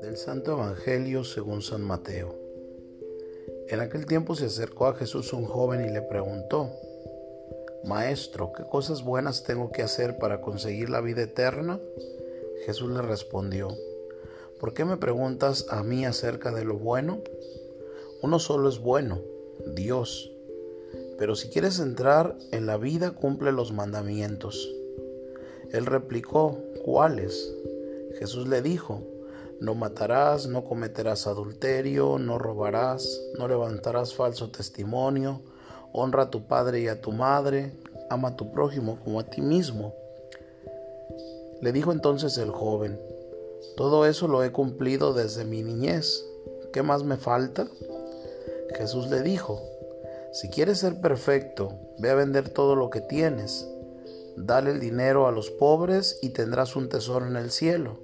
Del Santo Evangelio según San Mateo. En aquel tiempo se acercó a Jesús un joven y le preguntó, Maestro, ¿qué cosas buenas tengo que hacer para conseguir la vida eterna? Jesús le respondió, ¿por qué me preguntas a mí acerca de lo bueno? Uno solo es bueno, Dios. Pero si quieres entrar en la vida, cumple los mandamientos. Él replicó, ¿cuáles? Jesús le dijo, no matarás, no cometerás adulterio, no robarás, no levantarás falso testimonio, honra a tu padre y a tu madre, ama a tu prójimo como a ti mismo. Le dijo entonces el joven, todo eso lo he cumplido desde mi niñez, ¿qué más me falta? Jesús le dijo, si quieres ser perfecto, ve a vender todo lo que tienes, dale el dinero a los pobres y tendrás un tesoro en el cielo.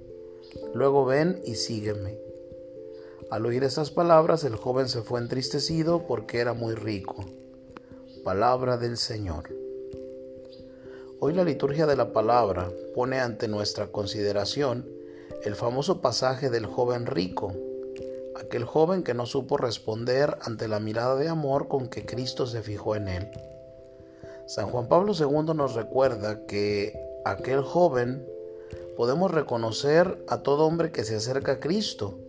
Luego ven y sígueme. Al oír esas palabras, el joven se fue entristecido porque era muy rico. Palabra del Señor. Hoy la liturgia de la palabra pone ante nuestra consideración el famoso pasaje del joven rico, aquel joven que no supo responder ante la mirada de amor con que Cristo se fijó en él. San Juan Pablo II nos recuerda que aquel joven podemos reconocer a todo hombre que se acerca a Cristo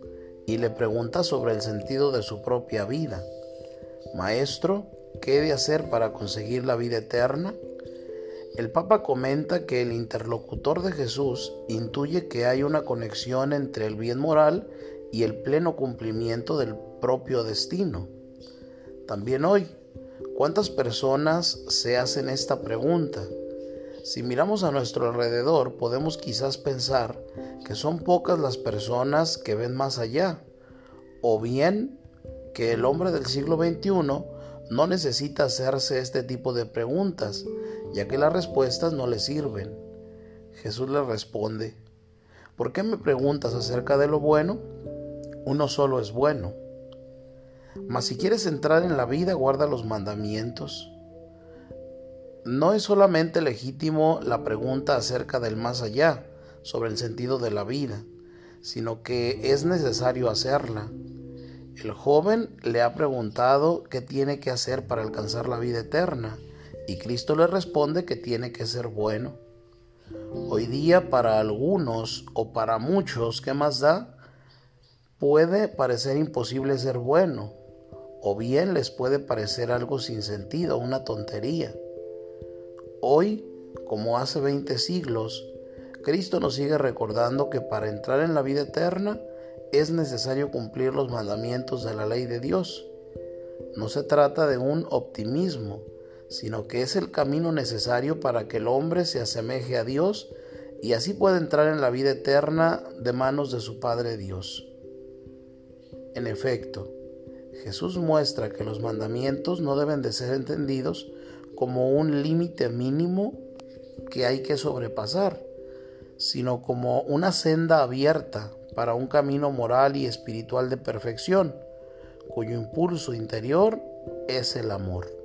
y le pregunta sobre el sentido de su propia vida. Maestro, ¿qué he de hacer para conseguir la vida eterna? El Papa comenta que el interlocutor de Jesús intuye que hay una conexión entre el bien moral y el pleno cumplimiento del propio destino. También hoy, ¿cuántas personas se hacen esta pregunta? Si miramos a nuestro alrededor, podemos quizás pensar que son pocas las personas que ven más allá, o bien que el hombre del siglo XXI no necesita hacerse este tipo de preguntas, ya que las respuestas no le sirven. Jesús le responde, ¿por qué me preguntas acerca de lo bueno? Uno solo es bueno. Mas si quieres entrar en la vida, guarda los mandamientos. No es solamente legítimo la pregunta acerca del más allá, sobre el sentido de la vida, sino que es necesario hacerla. El joven le ha preguntado qué tiene que hacer para alcanzar la vida eterna y Cristo le responde que tiene que ser bueno. Hoy día para algunos o para muchos, ¿qué más da? Puede parecer imposible ser bueno o bien les puede parecer algo sin sentido, una tontería. Hoy, como hace 20 siglos, Cristo nos sigue recordando que para entrar en la vida eterna es necesario cumplir los mandamientos de la ley de Dios. No se trata de un optimismo, sino que es el camino necesario para que el hombre se asemeje a Dios y así pueda entrar en la vida eterna de manos de su Padre Dios. En efecto, Jesús muestra que los mandamientos no deben de ser entendidos como un límite mínimo que hay que sobrepasar, sino como una senda abierta para un camino moral y espiritual de perfección, cuyo impulso interior es el amor.